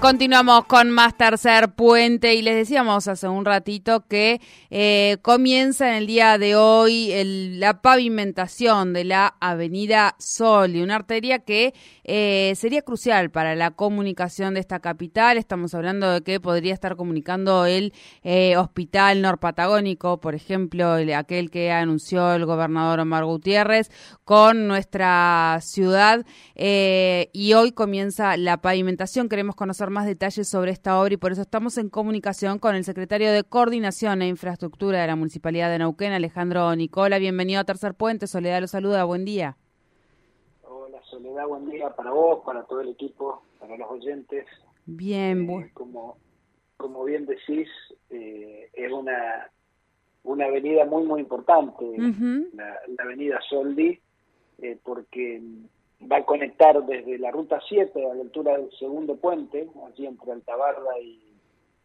Continuamos con más tercer puente y les decíamos hace un ratito que eh, comienza en el día de hoy la pavimentación de la Avenida Sol y una arteria que eh, sería crucial para la comunicación de esta capital. Estamos hablando de que podría estar comunicando el eh, Hospital Norpatagónico, por ejemplo, aquel que anunció el gobernador Omar Gutiérrez, con nuestra ciudad. y hoy comienza la pavimentación. Queremos conocer más detalles sobre esta obra y por eso estamos en comunicación con el secretario de Coordinación e Infraestructura de la Municipalidad de Neuquén, Alejandro Nicola. Bienvenido a Tercer Puente. Soledad lo saluda. Buen día. Hola Soledad, buen día para vos, para todo el equipo, para los oyentes. Bien, eh, como, como bien decís, eh, es una, una avenida muy, muy importante, la, avenida Soldi, eh, porque va a conectar desde la ruta 7 a la altura del segundo puente, allí entre Altabarda y,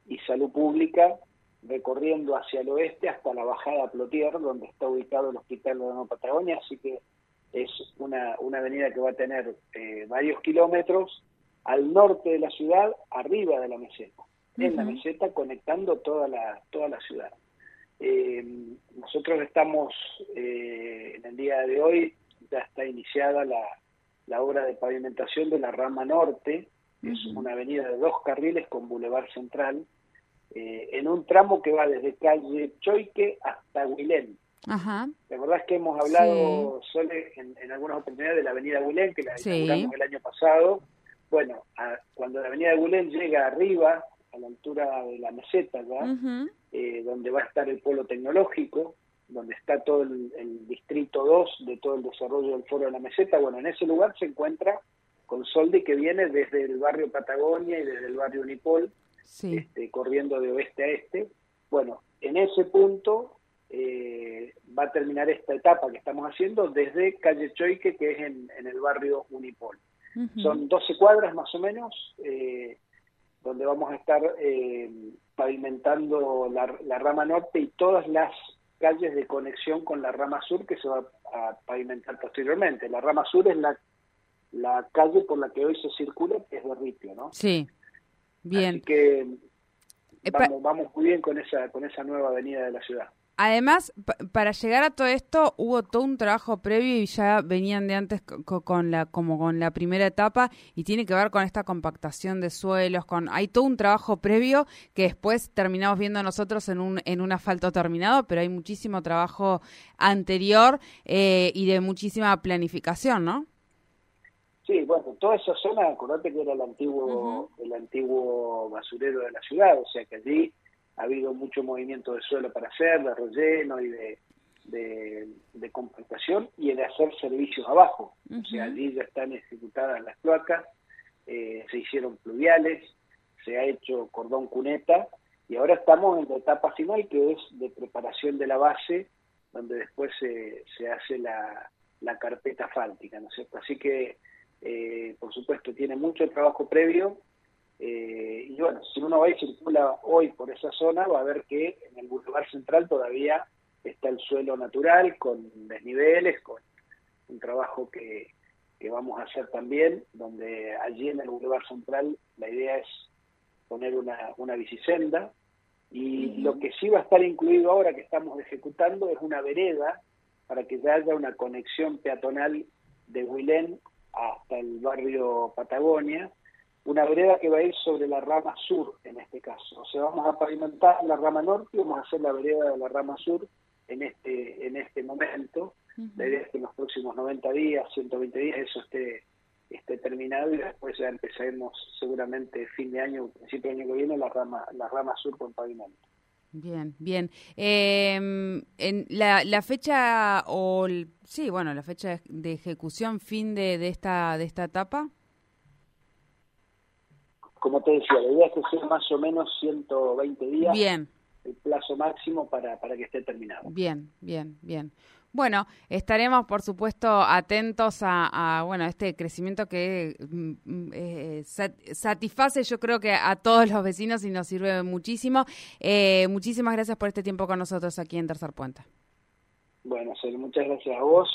y Salud Pública, recorriendo hacia el oeste hasta la bajada Plotier, donde está ubicado el Hospital de la Patagonia, así que es una, una avenida que va a tener eh, varios kilómetros al norte de la ciudad, arriba de la meseta, en la meseta conectando toda la, toda la ciudad. Eh, nosotros estamos eh, en el día de hoy, ya está iniciada la, la obra de pavimentación de la rama norte, es una avenida de dos carriles con bulevar central, eh, en un tramo que va desde calle Choique hasta Huilén. Ajá. ¿Te acordás que hemos hablado, en, algunas oportunidades de la avenida Huilén, que la inauguramos el año pasado? Bueno, cuando la avenida Huilén llega arriba, a la altura de la meseta, eh, donde va a estar el polo tecnológico, donde está todo el, distrito 2 de todo el desarrollo del foro de la meseta, bueno, en ese lugar se encuentra con Soldi que viene desde el barrio Patagonia y desde el barrio Unipol, este, corriendo de oeste a este. Bueno, en ese punto eh, va a terminar esta etapa que estamos haciendo desde calle Choique, que es en, el barrio Unipol. Son 12 cuadras más o menos, eh, donde vamos a estar eh, pavimentando la, rama norte y todas las calles de conexión con la rama sur que se va a pavimentar posteriormente. La rama sur es la, la calle por la que hoy se circula, que es de Ripio, ¿no? Sí, bien. Así que vamos, vamos muy bien con esa, con esa nueva avenida de la ciudad. Además, para llegar a todo esto hubo todo un trabajo previo y ya venían de antes con la como con la primera etapa y tiene que ver con esta compactación de suelos, con hay todo un trabajo previo que después terminamos viendo nosotros en un en un asfalto terminado, pero hay muchísimo trabajo anterior eh, y de muchísima planificación, ¿no? Sí, bueno, toda esa zona, acordate que era el antiguo el antiguo basurero de la ciudad, o sea que allí ha habido mucho movimiento de suelo para hacer, de relleno y de, de, compactación y de hacer servicios abajo. O sea, allí ya están ejecutadas las cloacas, eh, se hicieron pluviales, se ha hecho cordón cuneta y ahora estamos en la etapa final que es de preparación de la base, donde después se, se hace la, la carpeta fáltica, ¿no es cierto? Así que, eh, por supuesto, tiene mucho trabajo previo eh, y bueno, si uno va y circula hoy por esa zona, va a ver que en el Boulevard Central todavía está el suelo natural, con desniveles, con un trabajo que, que vamos a hacer también, donde allí en el Boulevard Central la idea es poner una, una bicisenda, y lo que sí va a estar incluido ahora que estamos ejecutando es una vereda para que haya una conexión peatonal de Huilén hasta el barrio Patagonia, una vereda que va a ir sobre la rama sur en este caso. O sea, vamos a pavimentar la rama norte y vamos a hacer la vereda de la rama sur en este, en este momento. La idea es que en los próximos 90 días, 120 días, eso esté, esté terminado y después ya empezaremos seguramente fin de año, principio del año que viene, la rama, la rama sur con pavimento. Bien, bien. Eh, en la, la fecha o sí, bueno, la fecha de ejecución fin de, de esta de esta etapa como te decía, la idea es que sea más o menos 120 días. Bien. el plazo máximo para, para que esté terminado. Bien, bien, bien. Bueno, estaremos por supuesto atentos a, bueno este crecimiento que mm, mm, eh, satisface yo creo que a todos los vecinos y nos sirve muchísimo. Eh, muchísimas gracias por este tiempo con nosotros aquí en Tercer Puente. Bueno, muchas gracias a vos